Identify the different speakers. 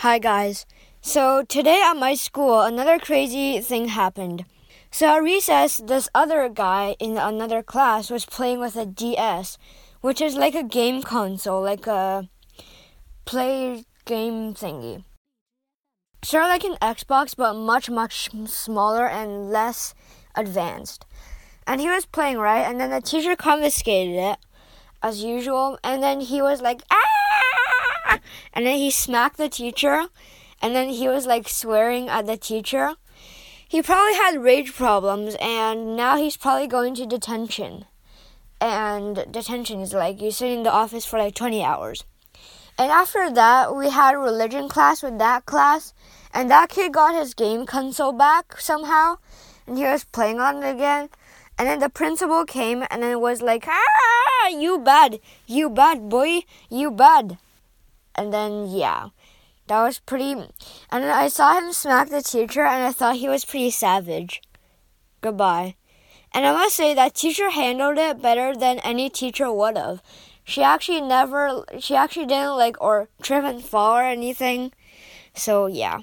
Speaker 1: Hi, guys. So, today at my school, another crazy thing happened. So, at recess, this other guy in another class was playing with a DS, which is like a game console, like a play game thingy. Sort of like an Xbox, but much, much smaller and less advanced. And he was playing, right? And then the teacher confiscated it, as usual, and then he was like, ah! And then he smacked the teacher, and then he was like swearing at the teacher. He probably had rage problems, and now he's probably going to detention. And detention is like you sit in the office for like 20 hours. And after that, we had a religion class with that class, and that kid got his game console back somehow, and he was playing on it again. And then the principal came and then was like, ah, you bad, you bad boy, you bad and then yeah, that was pretty. And I saw him smack the teacher, and I thought he was pretty savage. Goodbye. And I must say that teacher handled it better than any teacher would have. She actually never, she actually didn't like or trip and fall or anything. So yeah.